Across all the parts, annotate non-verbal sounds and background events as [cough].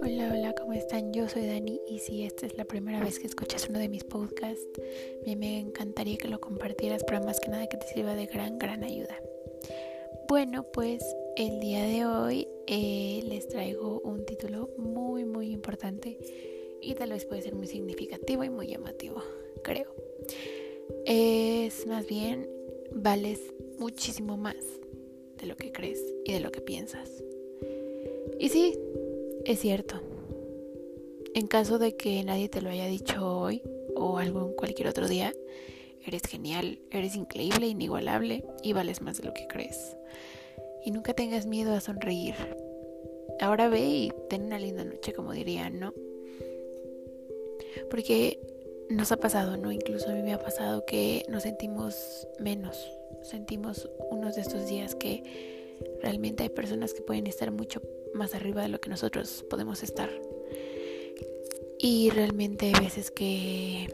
Hola, hola, ¿cómo están? Yo soy Dani y si esta es la primera vez que escuchas uno de mis podcasts, me encantaría que lo compartieras, pero más que nada que te sirva de gran, gran ayuda. Bueno, pues el día de hoy eh, les traigo un título muy, muy importante y tal vez puede ser muy significativo y muy llamativo, creo. Es más bien, vales muchísimo más de lo que crees y de lo que piensas. Y sí, es cierto. En caso de que nadie te lo haya dicho hoy o algún cualquier otro día, eres genial, eres increíble, inigualable y vales más de lo que crees. Y nunca tengas miedo a sonreír. Ahora ve y ten una linda noche, como dirían, ¿no? Porque nos ha pasado, ¿no? Incluso a mí me ha pasado que nos sentimos menos. Sentimos unos de estos días que realmente hay personas que pueden estar mucho más arriba de lo que nosotros podemos estar. Y realmente hay veces que,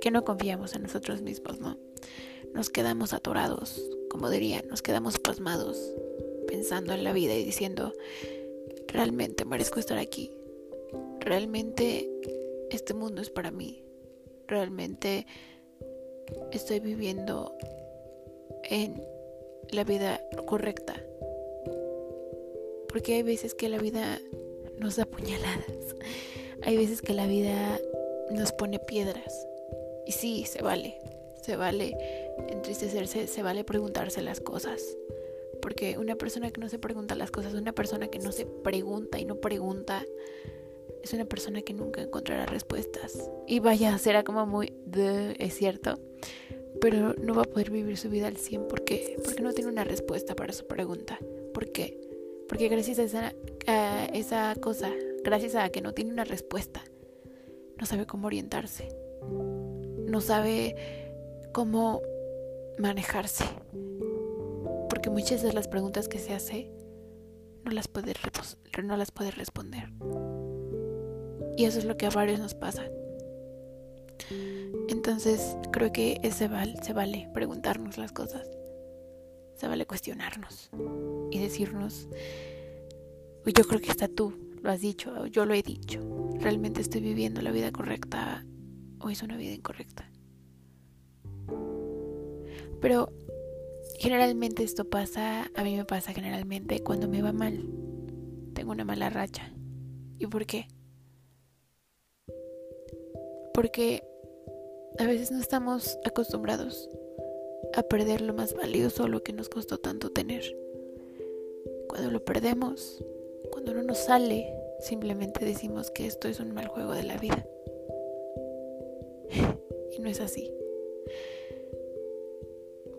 que no confiamos en nosotros mismos, ¿no? Nos quedamos atorados, como dirían, nos quedamos pasmados, pensando en la vida y diciendo, realmente merezco estar aquí. Realmente este mundo es para mí. Realmente estoy viviendo en la vida correcta. Porque hay veces que la vida nos da puñaladas. Hay veces que la vida nos pone piedras. Y sí, se vale. Se vale entristecerse, se vale preguntarse las cosas. Porque una persona que no se pregunta las cosas, una persona que no se pregunta y no pregunta, es una persona que nunca encontrará respuestas. Y vaya, será como muy de, es cierto, pero no va a poder vivir su vida al 100 porque porque no tiene una respuesta para su pregunta. ¿Por qué? Porque gracias a esa, a esa cosa, gracias a que no tiene una respuesta, no sabe cómo orientarse. No sabe cómo manejarse. Porque muchas de las preguntas que se hace no las puede, no las puede responder. Y eso es lo que a varios nos pasa. Entonces creo que ese se vale preguntarnos las cosas. Se vale cuestionarnos y decirnos, yo creo que hasta tú lo has dicho, yo lo he dicho. ¿Realmente estoy viviendo la vida correcta o es una vida incorrecta? Pero generalmente esto pasa, a mí me pasa generalmente cuando me va mal. Tengo una mala racha. ¿Y por qué? porque a veces no estamos acostumbrados a perder lo más valioso, lo que nos costó tanto tener. Cuando lo perdemos, cuando no nos sale, simplemente decimos que esto es un mal juego de la vida. [laughs] y no es así.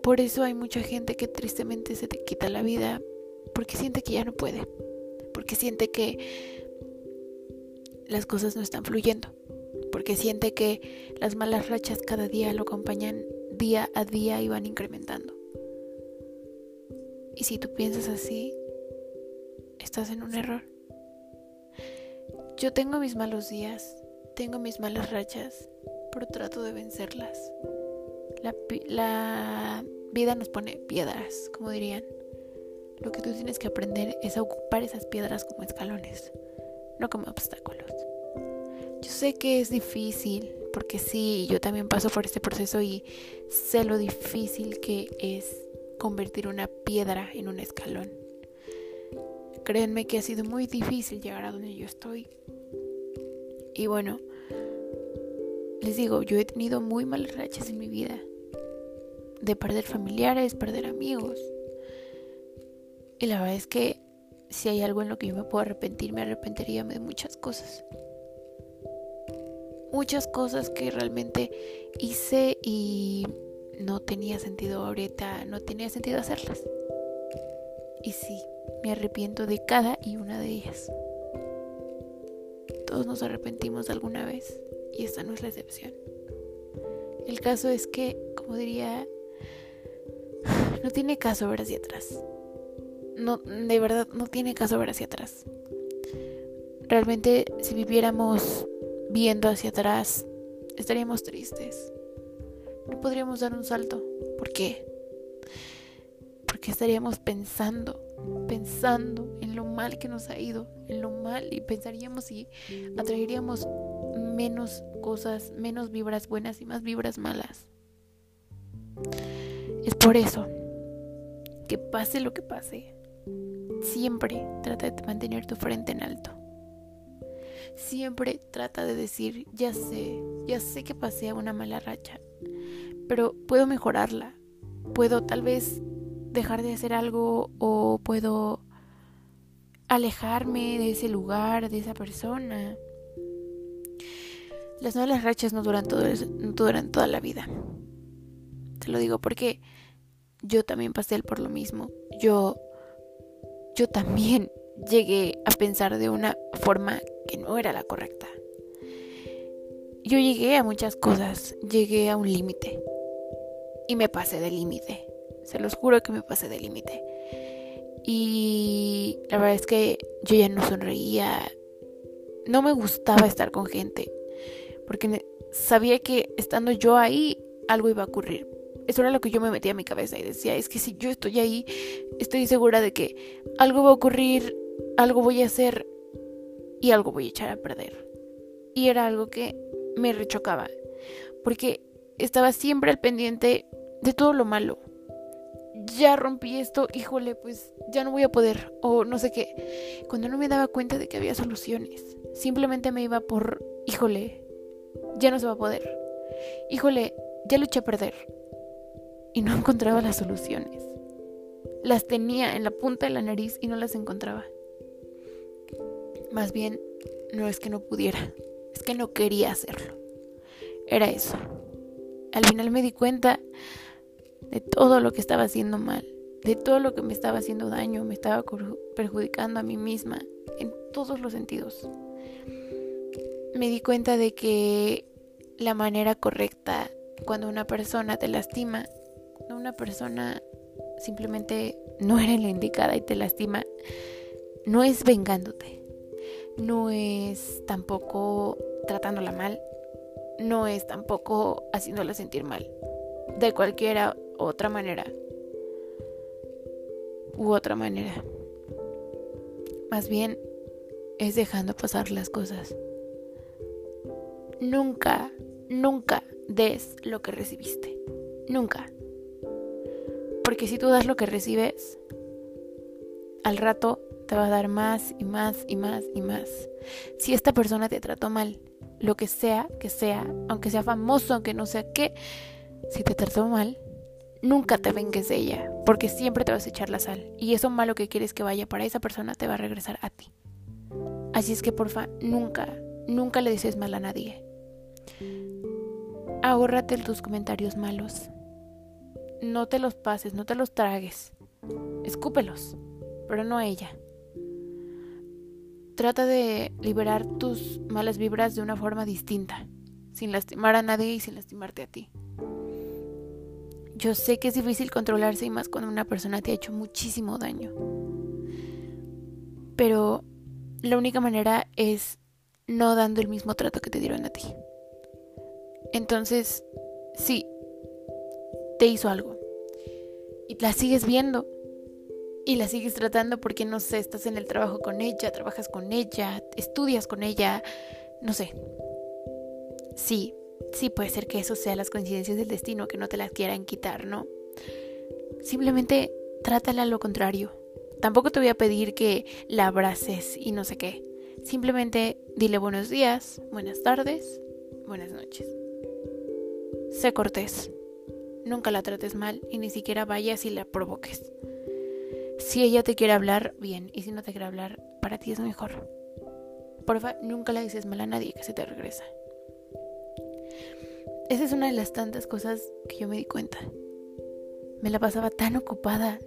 Por eso hay mucha gente que tristemente se te quita la vida porque siente que ya no puede, porque siente que las cosas no están fluyendo porque siente que las malas rachas cada día lo acompañan día a día y van incrementando. Y si tú piensas así, estás en un error. Yo tengo mis malos días, tengo mis malas rachas, pero trato de vencerlas. La, la vida nos pone piedras, como dirían. Lo que tú tienes que aprender es a ocupar esas piedras como escalones, no como obstáculos. Yo sé que es difícil, porque sí, yo también paso por este proceso y sé lo difícil que es convertir una piedra en un escalón. Créanme que ha sido muy difícil llegar a donde yo estoy. Y bueno, les digo, yo he tenido muy malas rachas en mi vida. De perder familiares, perder amigos. Y la verdad es que si hay algo en lo que yo me puedo arrepentir, me arrepentiría de muchas cosas muchas cosas que realmente hice y no tenía sentido ahorita, no tenía sentido hacerlas. Y sí, me arrepiento de cada y una de ellas. Todos nos arrepentimos alguna vez y esta no es la excepción. El caso es que, como diría, [sighs] no tiene caso ver hacia atrás. No, de verdad, no tiene caso ver hacia atrás. Realmente, si viviéramos viendo hacia atrás, estaríamos tristes. No podríamos dar un salto. ¿Por qué? Porque que estaríamos pensando, pensando en lo mal que nos ha ido, en lo mal y pensaríamos y atraeríamos menos cosas, menos vibras buenas y más vibras malas. Es por eso que pase lo que pase, siempre trata de mantener tu frente en alto. Siempre trata de decir, ya sé, ya sé que pasé una mala racha, pero puedo mejorarla. Puedo tal vez dejar de hacer algo o puedo alejarme de ese lugar, de esa persona. Las malas rachas no duran, todo, no duran toda la vida. Te lo digo porque yo también pasé por lo mismo. Yo, yo también llegué a pensar de una forma que no era la correcta. Yo llegué a muchas cosas, llegué a un límite y me pasé del límite. Se los juro que me pasé del límite. Y la verdad es que yo ya no sonreía. No me gustaba estar con gente. Porque sabía que estando yo ahí, algo iba a ocurrir. Eso era lo que yo me metía a mi cabeza y decía, es que si yo estoy ahí, estoy segura de que algo va a ocurrir, algo voy a hacer y algo voy a echar a perder. Y era algo que me rechocaba. Porque estaba siempre al pendiente de todo lo malo ya rompí esto, híjole, pues ya no voy a poder, o no sé qué. Cuando no me daba cuenta de que había soluciones, simplemente me iba por, híjole, ya no se va a poder. Híjole, ya luché a perder. Y no [laughs] encontraba las soluciones. Las tenía en la punta de la nariz y no las encontraba. Más bien, no es que no pudiera, es que no quería hacerlo. Era eso. Al final me di cuenta de todo lo que estaba haciendo mal, de todo lo que me estaba haciendo daño, me estaba perjudicando a mí misma en todos los sentidos. Me di cuenta de que la manera correcta cuando una persona te lastima, cuando una persona simplemente no era la indicada y te lastima, no es vengándote, no es tampoco tratándola mal, no es tampoco haciéndola sentir mal. De cualquiera otra manera. U otra manera. Más bien es dejando pasar las cosas. Nunca, nunca des lo que recibiste. Nunca. Porque si tú das lo que recibes, al rato te va a dar más y más y más y más. Si esta persona te trató mal, lo que sea que sea, aunque sea famoso, aunque no sea qué, si te trató mal, nunca te vengues de ella, porque siempre te vas a echar la sal. Y eso malo que quieres que vaya para esa persona te va a regresar a ti. Así es que porfa, nunca, nunca le dices mal a nadie. Ahórrate tus comentarios malos. No te los pases, no te los tragues. Escúpelos, pero no a ella. Trata de liberar tus malas vibras de una forma distinta, sin lastimar a nadie y sin lastimarte a ti. Yo sé que es difícil controlarse y más cuando una persona te ha hecho muchísimo daño. Pero la única manera es no dando el mismo trato que te dieron a ti. Entonces, sí, te hizo algo. Y la sigues viendo. Y la sigues tratando porque, no sé, estás en el trabajo con ella, trabajas con ella, estudias con ella, no sé. Sí, sí puede ser que eso sea las coincidencias del destino, que no te las quieran quitar, ¿no? Simplemente trátala a lo contrario. Tampoco te voy a pedir que la abraces y no sé qué. Simplemente dile buenos días, buenas tardes, buenas noches. Sé cortés. Nunca la trates mal y ni siquiera vayas y la provoques. Si ella te quiere hablar, bien. Y si no te quiere hablar, para ti es mejor. Porfa, nunca la dices mal a nadie que se te regresa. Esa es una de las tantas cosas que yo me di cuenta. Me la pasaba tan ocupada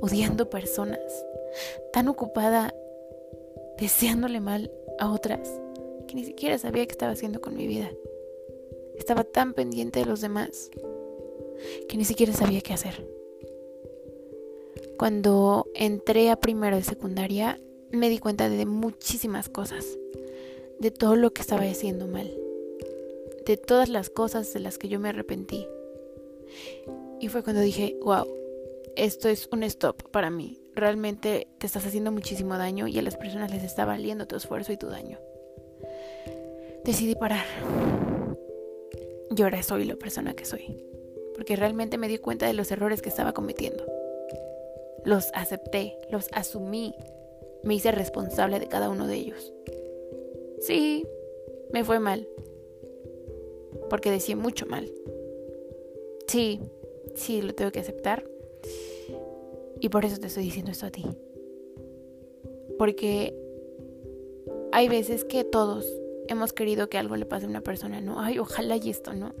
odiando personas, tan ocupada deseándole mal a otras, que ni siquiera sabía qué estaba haciendo con mi vida. Estaba tan pendiente de los demás que ni siquiera sabía qué hacer. Cuando entré a primero de secundaria, me di cuenta de muchísimas cosas, de todo lo que estaba haciendo mal de todas las cosas de las que yo me arrepentí. Y fue cuando dije, wow, esto es un stop para mí. Realmente te estás haciendo muchísimo daño y a las personas les está valiendo tu esfuerzo y tu daño. Decidí parar. Y ahora soy la persona que soy. Porque realmente me di cuenta de los errores que estaba cometiendo. Los acepté, los asumí. Me hice responsable de cada uno de ellos. Sí, me fue mal. Porque decía mucho mal. Sí, sí, lo tengo que aceptar. Y por eso te estoy diciendo esto a ti. Porque hay veces que todos hemos querido que algo le pase a una persona, ¿no? Ay, ojalá y esto, ¿no?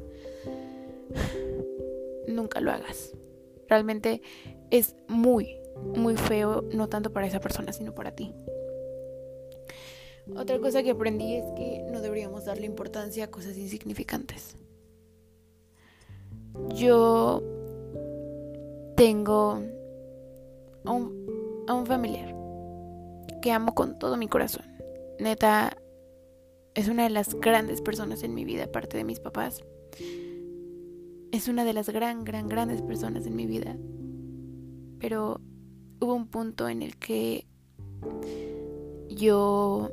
[sighs] Nunca lo hagas. Realmente es muy, muy feo, no tanto para esa persona, sino para ti. Otra cosa que aprendí es que no deberíamos darle importancia a cosas insignificantes. Yo tengo a un, familiar que amo con todo mi corazón. Neta, es una de las grandes personas en mi vida, aparte de mis papás. Es una de las gran, gran, grandes personas en mi vida. Pero hubo un punto en el que yo,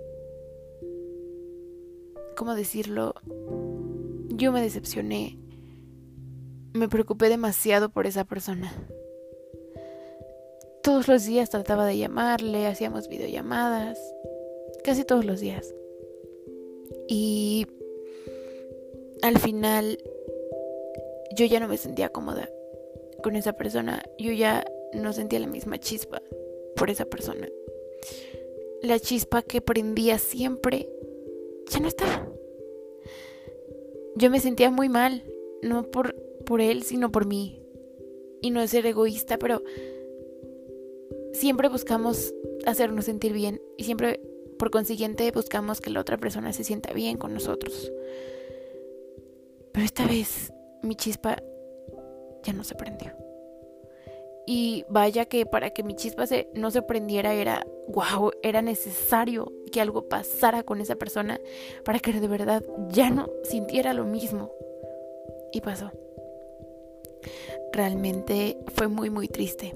¿cómo decirlo? Yo me decepcioné. Me preocupé demasiado por esa persona. Todos los días trataba de llamarle, hacíamos videollamadas, casi todos los días. Y al final yo ya no me sentía cómoda con esa persona, yo ya no sentía la misma chispa por esa persona. La chispa que prendía siempre ya no estaba. Yo me sentía muy mal, no por, por él, sino por mí. Y no es ser egoísta, pero siempre buscamos hacernos sentir bien y siempre por consiguiente buscamos que la otra persona se sienta bien con nosotros. Pero esta vez mi chispa ya no se prendió. Y vaya que para que mi chispa se, no se prendiera era, wow, era necesario que algo pasara con esa persona para que de verdad ya no sintiera lo mismo. Y pasó. Realmente fue muy, muy triste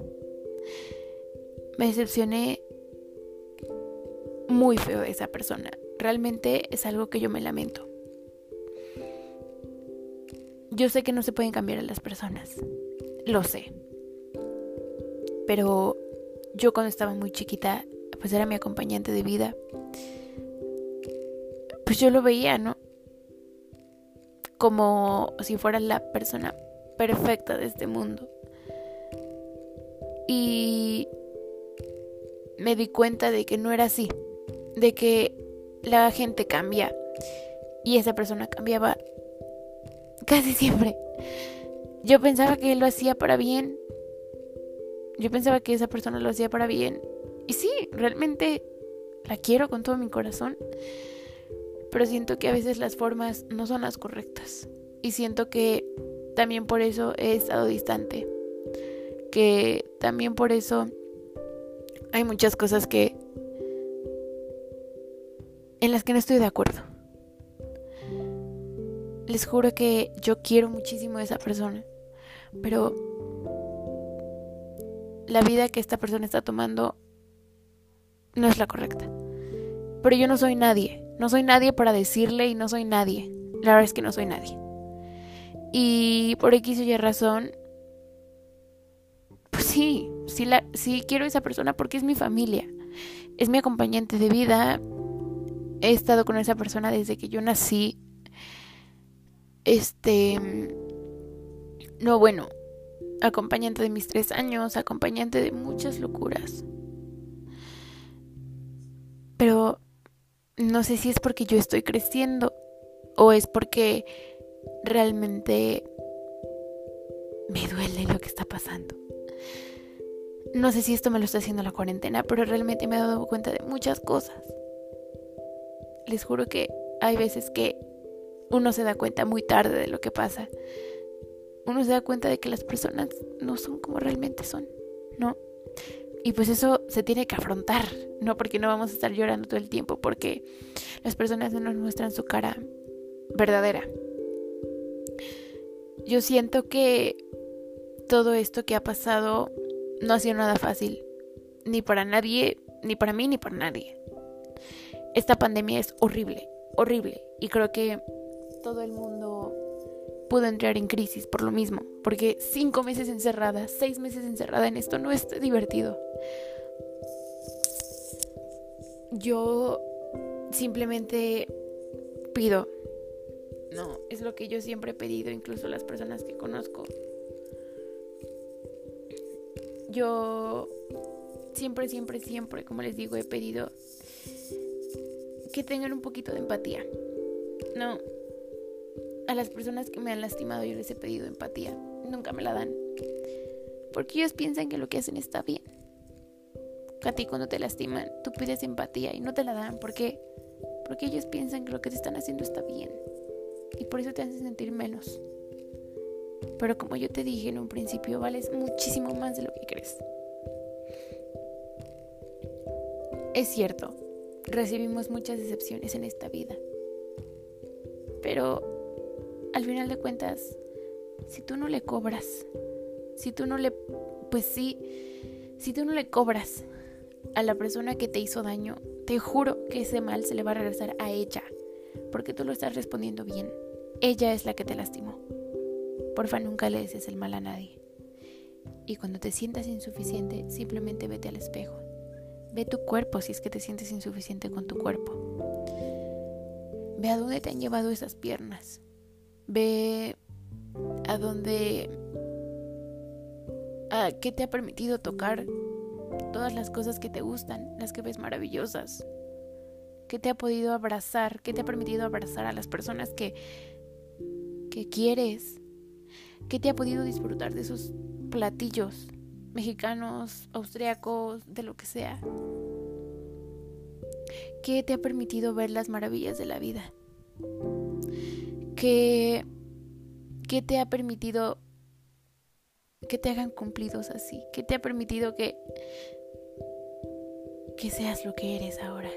me decepcioné muy feo de esa persona. Realmente es algo que yo me lamento. Yo sé que no se pueden cambiar a las personas. Lo sé. Pero yo cuando estaba muy chiquita, pues era mi acompañante de vida. Pues yo lo veía, ¿no? Como si fuera la persona perfecta de este mundo. Y me di cuenta de que no era así, de que la gente cambia y esa persona cambiaba casi siempre. Yo pensaba que él lo hacía para bien. Yo pensaba que esa persona lo hacía para bien. Y sí, realmente la quiero con todo mi corazón. Pero siento que a veces las formas no son las correctas. Y siento que también por eso he estado distante. Que también por eso hay muchas cosas que en las que no estoy de acuerdo. Les juro que yo quiero muchísimo a esa persona, pero la vida que esta persona está tomando no es la correcta. Pero yo no soy nadie, no soy nadie para decirle y no soy nadie. La verdad es que no soy nadie. Y por X o Y razón, pues sí, sí, la, sí quiero a esa persona porque es mi familia, es mi acompañante de vida. He estado con esa persona desde que yo nací. Este, no, bueno, acompañante de mis tres años, acompañante de muchas locuras. Pero no sé si es porque yo estoy creciendo o es porque realmente me duele lo que está pasando. No sé si esto me lo está haciendo la cuarentena, pero realmente me he dado cuenta de muchas cosas. Les juro que hay veces que uno se da cuenta muy tarde de lo que pasa. Uno se da cuenta de que las personas no son como realmente son, ¿no? Y pues eso se tiene que afrontar, ¿no? Porque no vamos a estar llorando todo el tiempo, porque las personas no nos muestran su cara verdadera. Yo siento que todo esto que ha pasado no ha sido nada fácil, ni para nadie, ni para mí, ni para nadie. Esta pandemia es horrible, horrible, y creo que todo el mundo pudo entrar en crisis por lo mismo, porque cinco meses encerrada, seis meses encerrada en esto no es divertido. Yo simplemente pido, no, es lo que yo siempre he pedido, incluso las personas que conozco. Yo siempre, siempre, siempre, como les digo, he pedido que tengan un poquito de empatía. No, las personas que me han lastimado yo les he pedido empatía. Nunca me la dan. Porque ellos piensan que lo que hacen está bien. A ti cuando te lastiman, tú pides empatía y no te la dan. ¿Por qué? Porque ellos piensan que lo que te están haciendo está bien. Y por eso te hacen sentir menos. Pero como yo te dije en un principio, vales muchísimo más de lo que crees. Es cierto, recibimos muchas decepciones en esta vida. Pero al final de cuentas, si tú no le cobras, si tú no le, pues sí, si tú no le cobras a la persona que te hizo daño, te juro que ese mal se le va a regresar a ella, porque tú lo estás respondiendo bien. Ella es la que te lastimó. Porfa, nunca le desees el mal a nadie. Y cuando te sientas insuficiente, simplemente vete al espejo. Ve tu cuerpo si es que te sientes insuficiente con tu cuerpo. Ve a dónde te han llevado esas piernas. Ve a dónde... a qué te ha permitido tocar todas las cosas que te gustan, las que ves maravillosas. ¿Qué te ha podido abrazar? ¿Qué te ha permitido abrazar a las personas que, que quieres? ¿Qué te ha podido disfrutar de esos platillos mexicanos, austriacos, de lo que sea? ¿Qué te ha permitido ver las maravillas de la vida? Que, que te ha permitido que te hagan cumplidos así, que te ha permitido que, que seas lo que eres ahora,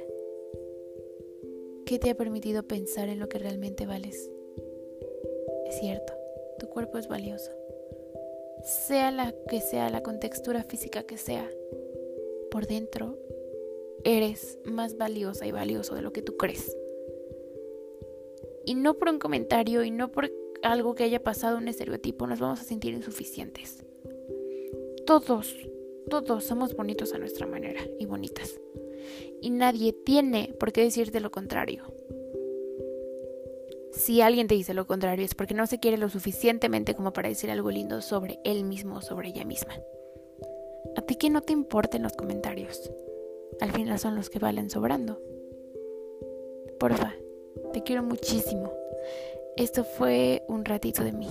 que te ha permitido pensar en lo que realmente vales. Es cierto, tu cuerpo es valioso, sea la que sea la contextura física que sea, por dentro eres más valiosa y valioso de lo que tú crees. Y no por un comentario y no por algo que haya pasado, un estereotipo, nos vamos a sentir insuficientes. Todos, todos somos bonitos a nuestra manera y bonitas. Y nadie tiene por qué decirte lo contrario. Si alguien te dice lo contrario es porque no se quiere lo suficientemente como para decir algo lindo sobre él mismo o sobre ella misma. A ti que no te importen los comentarios. Al final son los que valen sobrando. Porfa, te quiero muchísimo. Esto fue un ratito de mí.